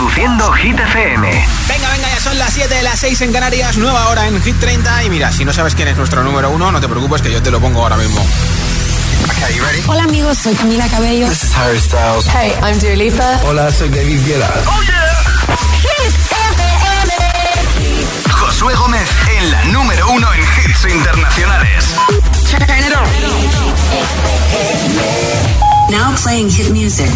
Reproduciendo Hit FM. Venga, venga, ya son las 7 de las 6 en Canarias, nueva hora en Hit 30. Y mira, si no sabes quién es nuestro número uno, no te preocupes que yo te lo pongo ahora mismo. Hola amigos, soy Camila Cabello. This is Harry Styles. Hey, I'm Dua Lipa. Hola, soy David Guetta. Oh yeah. Hit FM. Josué Gómez en la número uno en hits internacionales. Now playing hit music.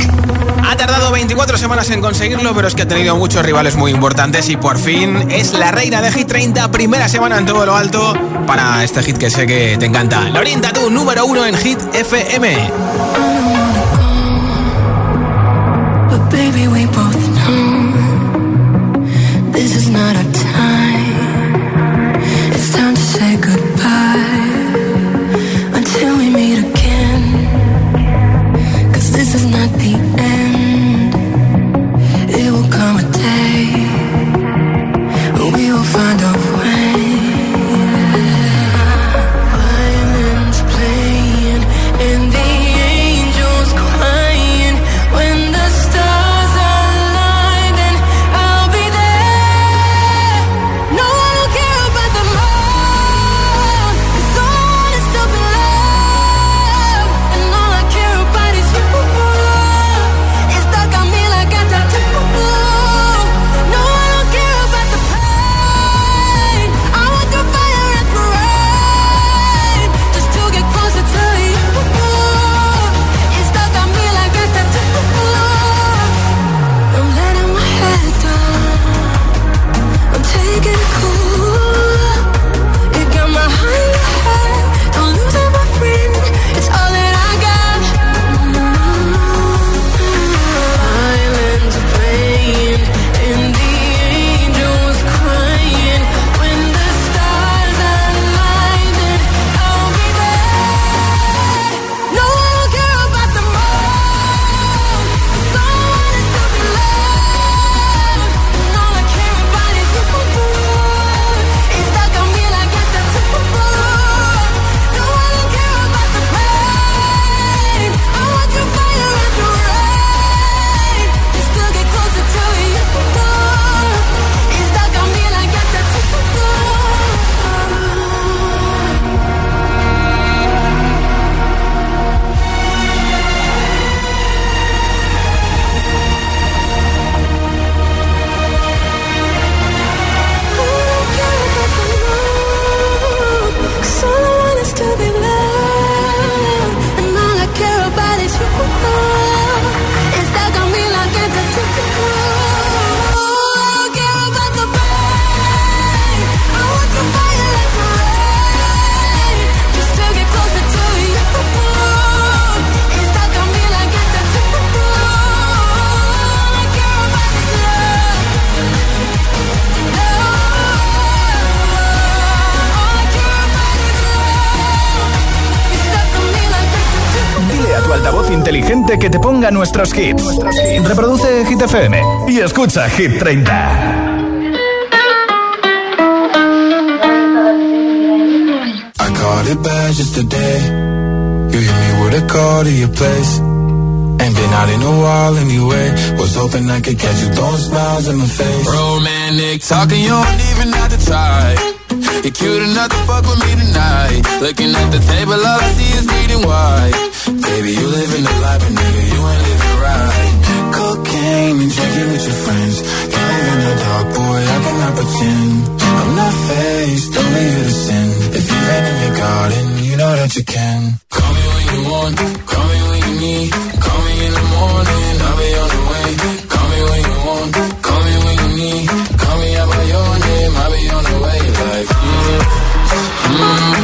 Ha tardado 24 semanas en conseguirlo, pero es que ha tenido muchos rivales muy importantes y por fin es la reina de Hit 30, primera semana en todo lo alto para este hit que sé que te encanta. Lorinda, tú, número uno en Hit FM. baby, we both know this is not a nuestros hits. Reproduce Hit FM y escucha Hit 30. I caught it bad just today. You hit me with a call to your place. Ain't been out in a while anyway. Was hoping I could catch you throwing smiles in my face. Romantic talking, you don't even have to try. You're cute enough to fuck with me tonight. Looking at the table, all I see is bleeding white. Baby, you living the life, but nigga, you ain't living right. Cocaine and drinking with your friends. You live in the dark, boy, I cannot pretend. I'm not faced, only you to sin. If you rain in your garden, you know that you can. Call me when you want, call me when you need. Call me in the morning, I'll be on the way. Call me when you want, call me when you need. Call me out by your name, I'll be on the way. Like, mm, mm,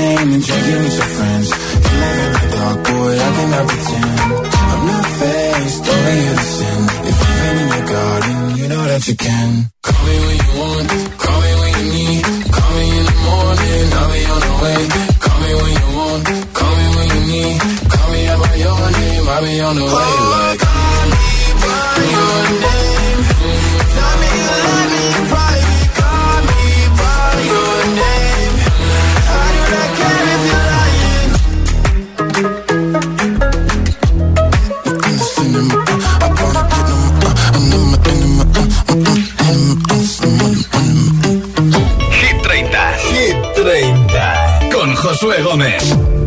Cocaine and drinking with your friends. You live in the dark, boy, I cannot pretend. I'm not faced, only here to sin. If you've been in your garden, you know that you can. Call me when you want, call me when you need. Call me in the morning, I'll be on the way. Call me when you want, call me when you need. Call me by your name, I'll be on the way. Oh, call me by your name. Josué Gómez.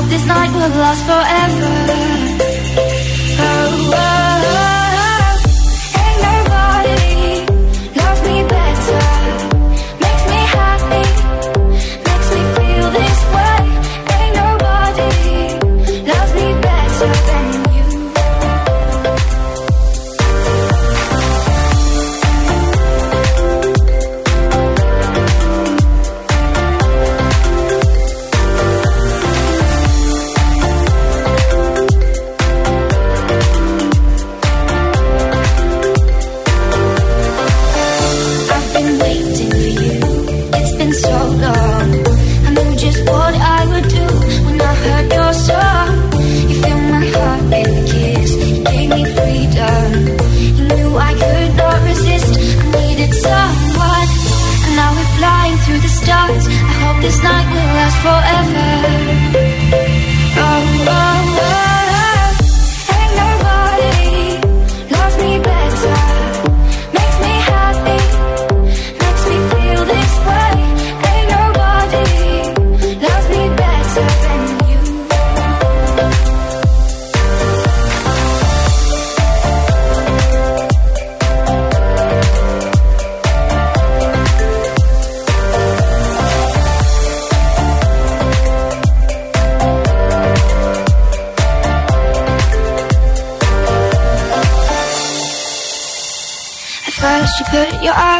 Hope this night will last forever.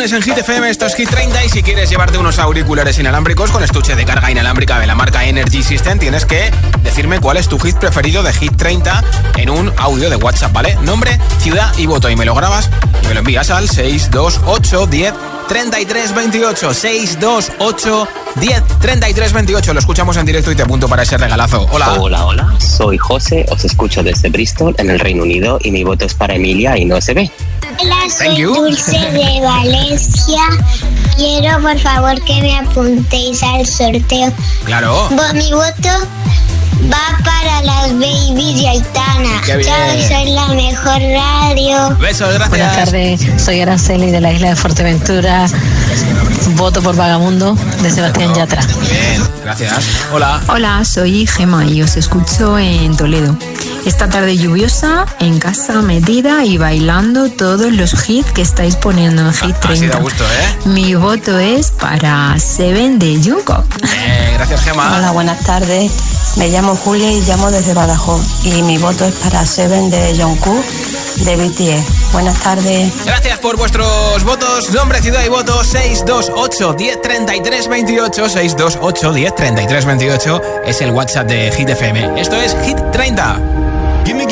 lunes en Hit FM, esto es Hit 30 y si quieres llevarte unos auriculares inalámbricos con estuche de carga inalámbrica de la marca Energy System tienes que decirme cuál es tu hit preferido de Hit 30 en un audio de WhatsApp, ¿vale? Nombre, ciudad y voto y me lo grabas y me lo envías al 628 10 33 28 628 10 33 28 lo escuchamos en directo y te apunto para ese regalazo. Hola. Hola, hola, soy José, os escucho desde Bristol, en el Reino Unido, y mi voto es para Emilia y no se ve. Thank you. Dulce de Valencia. Quiero por favor que me apuntéis al sorteo. Claro. Mi voto va para las babies y Aitana. Qué bien. Chao, soy la mejor radio. Besos, gracias. Buenas tardes, soy Araceli de la isla de Fuerteventura. Voto por Vagamundo de Sebastián Yatra. Bien, gracias. Hola. Hola, soy Gema y os escucho en Toledo. Esta tarde lluviosa, en casa metida y bailando todos los hits que estáis poniendo en Hit 30. Ha gusto, ¿eh? Mi voto es para Seven de Jungkook. Eh, gracias, Gemma. Hola, buenas tardes. Me llamo Julia y llamo desde Badajoz. Y mi voto es para Seven de Jungkook de BTS. Buenas tardes. Gracias por vuestros votos. Nombre, ciudad y voto 628 1033 28 628 1033 28 es el WhatsApp de Hit FM. Esto es Hit 30.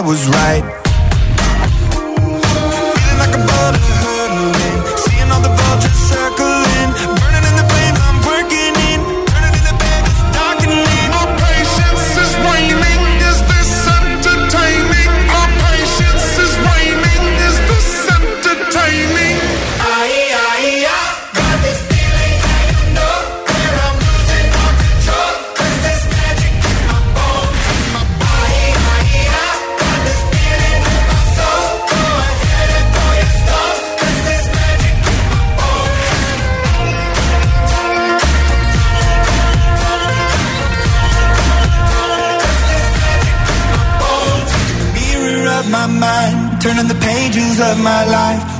I was right.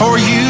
For you,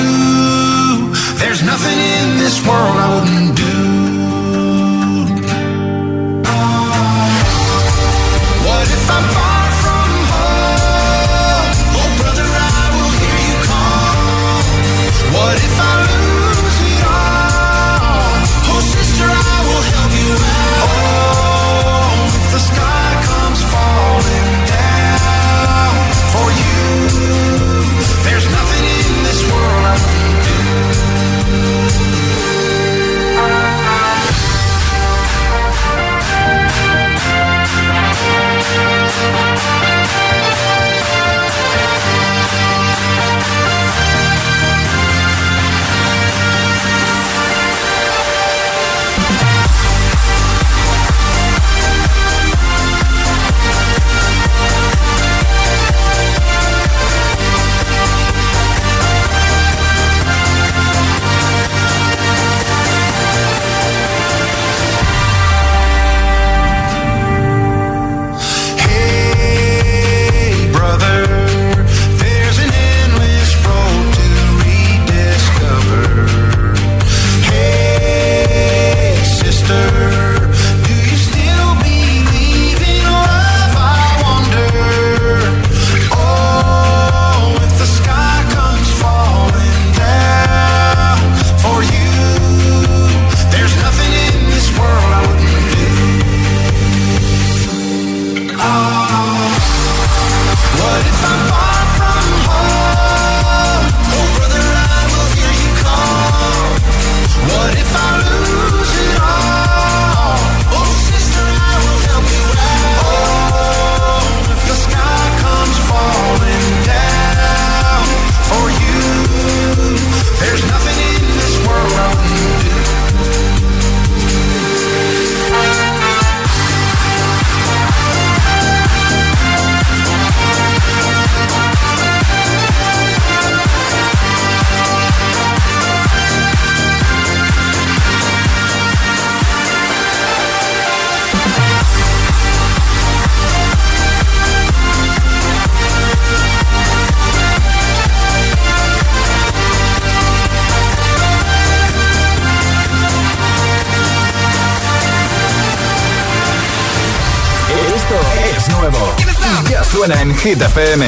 Hit FM.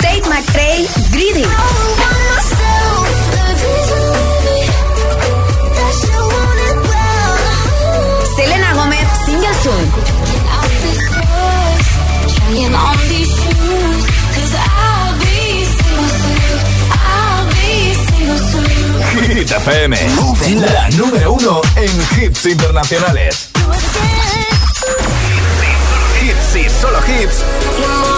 Tate McRae, Greedy. Selena be single soon. Hit FM. La número uno en hits internacionales. Hits y solo hits.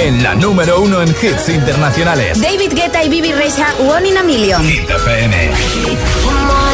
En la número uno en hits internacionales. David Guetta y Bibi Rexha, One in a Million. Hit FM. You're my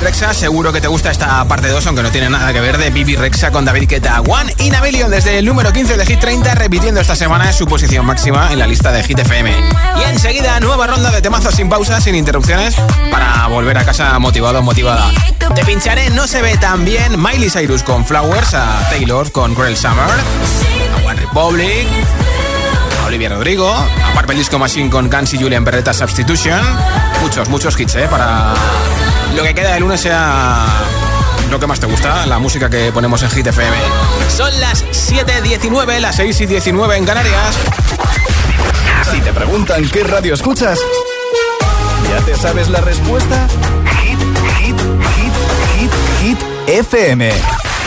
Rexa, seguro que te gusta esta parte 2, aunque no tiene nada que ver de Bibi Rexa con David Guetta. One in a Million desde el número 15 de Hit 30, repitiendo esta semana su posición máxima en la lista de Hit FM. Y enseguida, nueva ronda de temazos sin pausa, sin interrupciones, para volver a casa motivado motivada. Te pincharé No se ve tan bien Miley Cyrus con Flowers, a Taylor con Cruel Summer, a One Republic, Olivia Rodrigo, a Purple Disco Machine con Guns y Julian Beretta Substitution. Muchos, muchos hits, ¿eh? Para lo que queda de lunes sea lo que más te gusta, la música que ponemos en Hit FM. Son las 7.19, las 6 y 19 en Canarias. Si te preguntan qué radio escuchas, ¿ya te sabes la respuesta? Hit, hit, hit, hit, hit, FM.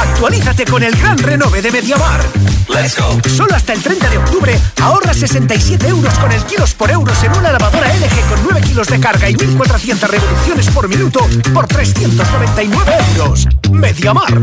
Actualízate con el gran renove de Mediamar. Let's go. Solo hasta el 30 de octubre ahorra 67 euros con el kilos por euros en una lavadora LG con 9 kilos de carga y 1400 revoluciones por minuto por 399 euros. Mediamar.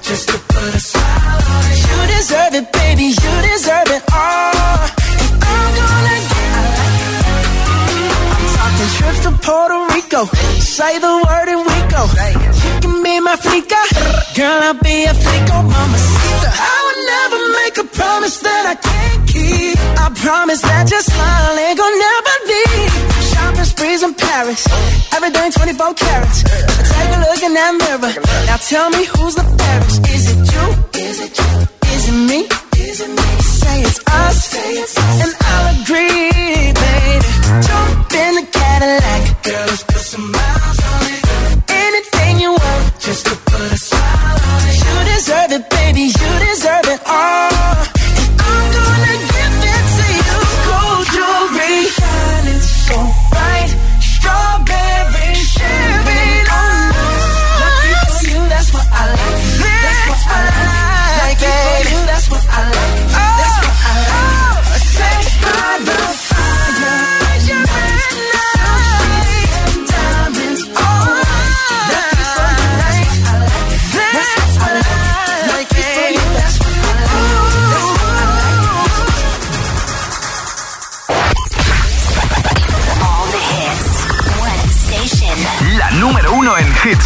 just to put a smile on it. You deserve it, baby. You deserve it all. And I'm gonna get I'm talking trips to Puerto Rico. Say the word and we go. You can be my flica. Girl, I'll be a flico, mamacita. I would never make a promise that I can't keep. I promise that your smile ain't gonna. Sprees in Paris. Everything 24 carats. Take a look in that mirror. Now tell me who's the fairest. Is it you? Is it you? Is it me? Is it me? Say it's us. And I'll agree, baby. Jump in the Cadillac. Girl,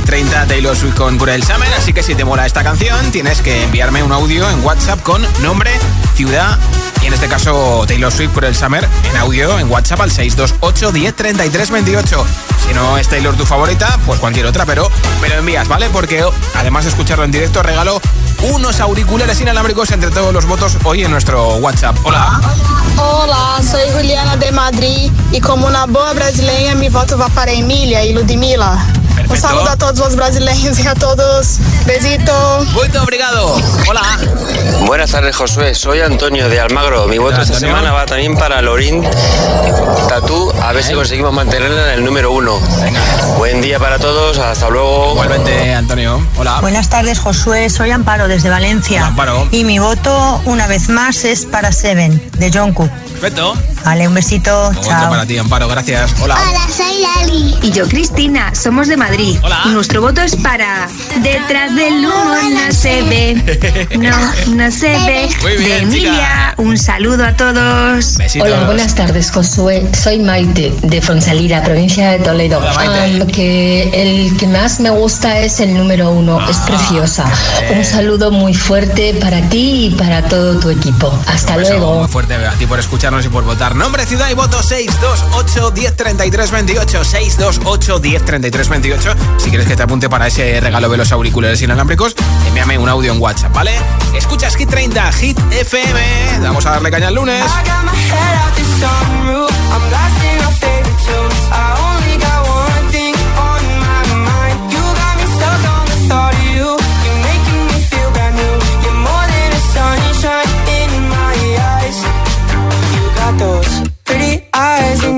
Hit 30, Taylor Swift con Cruel Summer. Así que si te mola esta canción, tienes que enviarme un audio en WhatsApp con nombre, ciudad y en este caso Taylor Swift Cruel Summer en audio en WhatsApp al 628 10 33 28. Si no es Taylor tu favorita, pues cualquier otra, pero me envías, ¿vale? Porque además de escucharlo en directo, regalo unos auriculares inalámbricos entre todos los votos hoy en nuestro WhatsApp. Hola. Olá, sou Juliana de Madrid e como uma boa brasileira, mi voto vai para Emília e Ludmilla. Perfecto. saludo a todos os brasileiros e a todos. Besito. Muy obrigado. Hola. Buenas tardes, Josué. Soy Antonio de Almagro. Mi voto esta Antonio. semana va también para Lorín Tatú. A ver si conseguimos mantenerla en el número uno. Buen día para todos. Hasta luego. Igualmente, Antonio. Hola. Buenas tardes, Josué. Soy Amparo desde Valencia. Amparo. Y mi voto, una vez más, es para Seven, de Jungkook. Perfecto. Vale, un besito. Voto Chao. para ti, Amparo. Gracias. Hola. soy Lali. Y yo, Cristina, somos de Madrid. Y nuestro voto es para Detrás del humo no se ve. No, no se ve. Muy bien, de Emilia. Un saludo a todos. Hola, buenas tardes, Josué. Soy Maite, de Fonsalida, provincia de Toledo. Hola, Maite. Ah, que el que más me gusta es el número uno, es preciosa. Un saludo muy fuerte para ti y para todo tu equipo. Hasta Un beso luego. Muy fuerte a ti por escucharnos y por votar. Nombre, ciudad y voto 628 10 33 28. 628 10 33 28. Si quieres que te apunte para ese regalo de los auriculares inalámbricos, envíame un audio en WhatsApp, ¿vale? Escuchas Hit 30, Hit FM. Vamos a darle caña el lunes.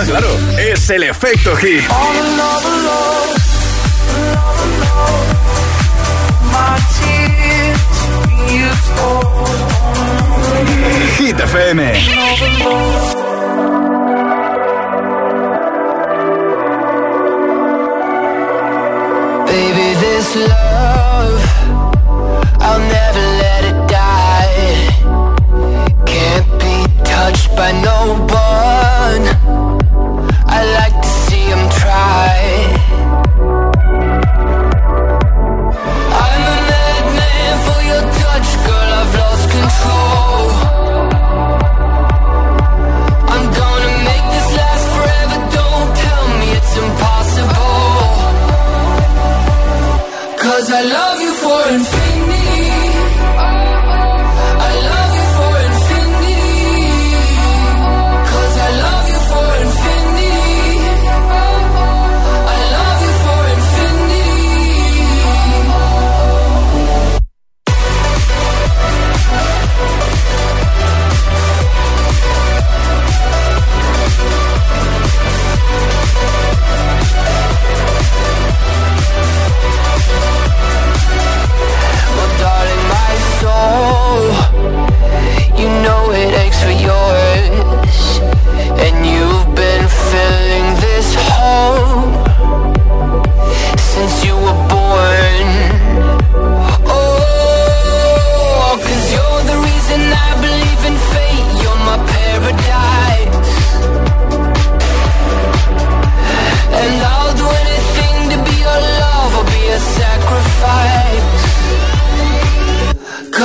Ah, claro, es el efecto hit. Hit FM. Baby, this love, I'll never let it die. Can't be touched by no one. I like to try. I'm a madman for your touch, girl, I've lost control. I'm gonna make this last forever, don't tell me it's I love you for infinity.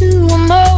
to a.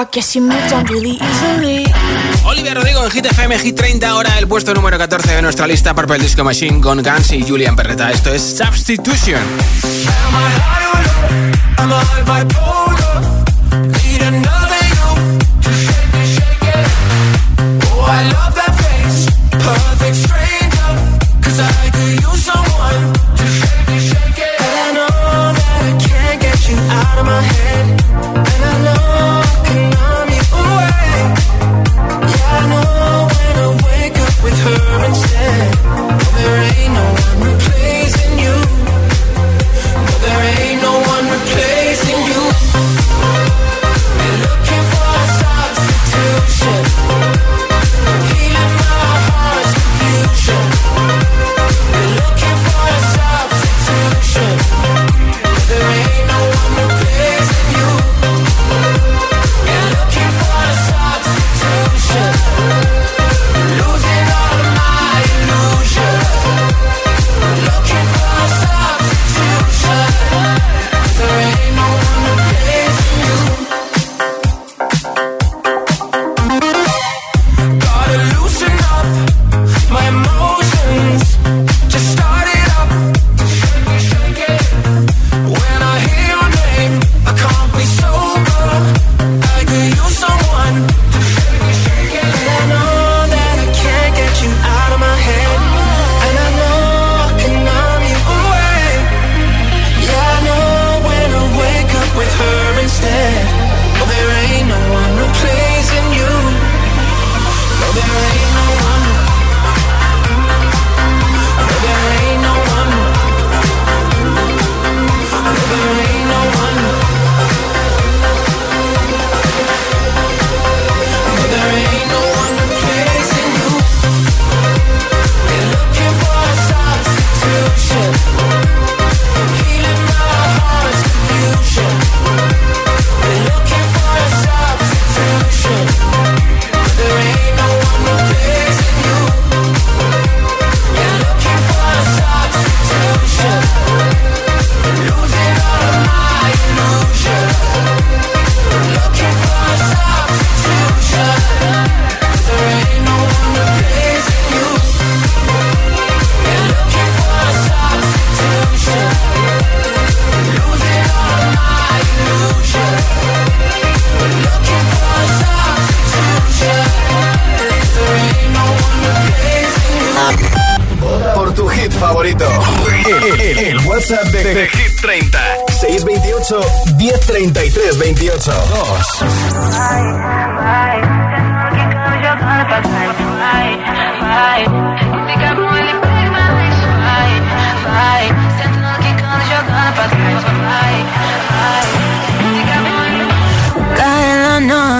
I guess you moved on really easily. Olivia Rodrigo en Hit FM Hit 30, ahora el puesto número 14 de nuestra lista Purple Disco Machine con Guns y Julian Perreta. Esto es Substitution. Am I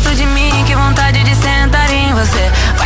perto de mim, que vontade de sentar em você. Vai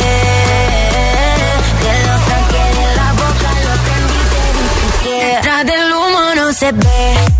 se ve.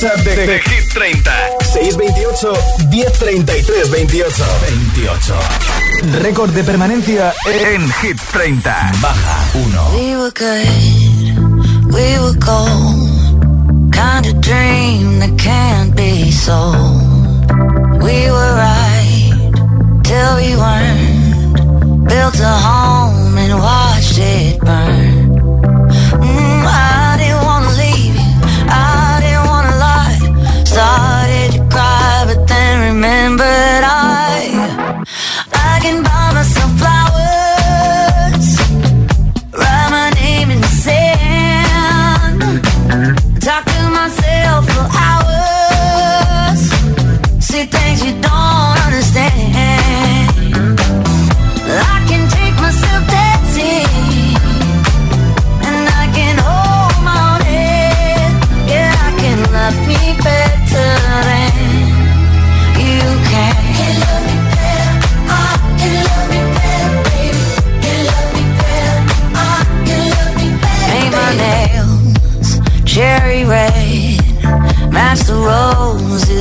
WhatsApp de, de, de Hit 30. 628 1033 28. 28. Récord de permanencia en, en Hit 30. Baja 1. We were good, we were cold. Kind of dream that can't be sold. We were right till we weren't. Built a home.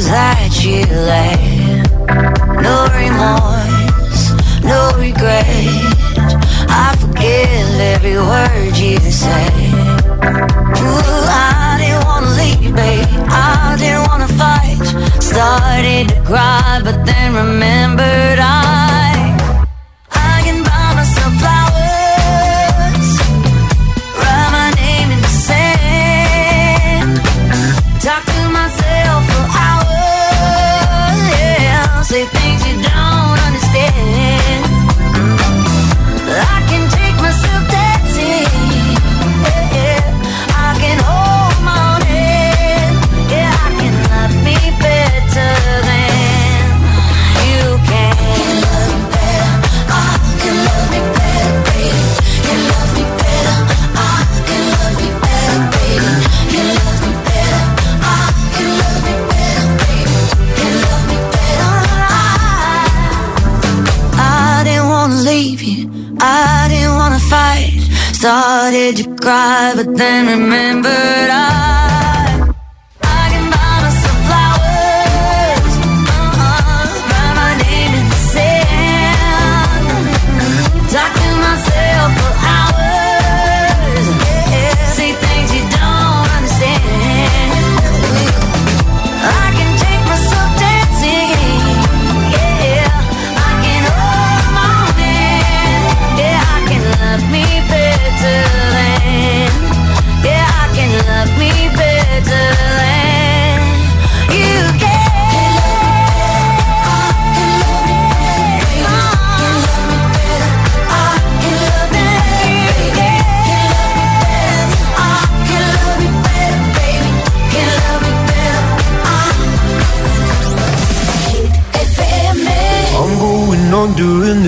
that you left. No remorse, no regret. I forgive every word you say. Ooh, I didn't wanna leave, babe. I didn't wanna fight. Started to cry, but then remembered I.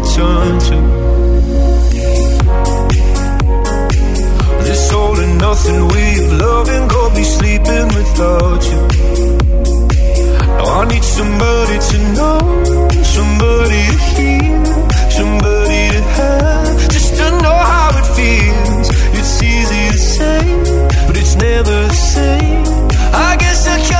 return to. This all and nothing we have loved and go be sleeping without you. Now I need somebody to know, somebody to hear, somebody to have, just to know how it feels. It's easy to say, but it's never the same. I guess I can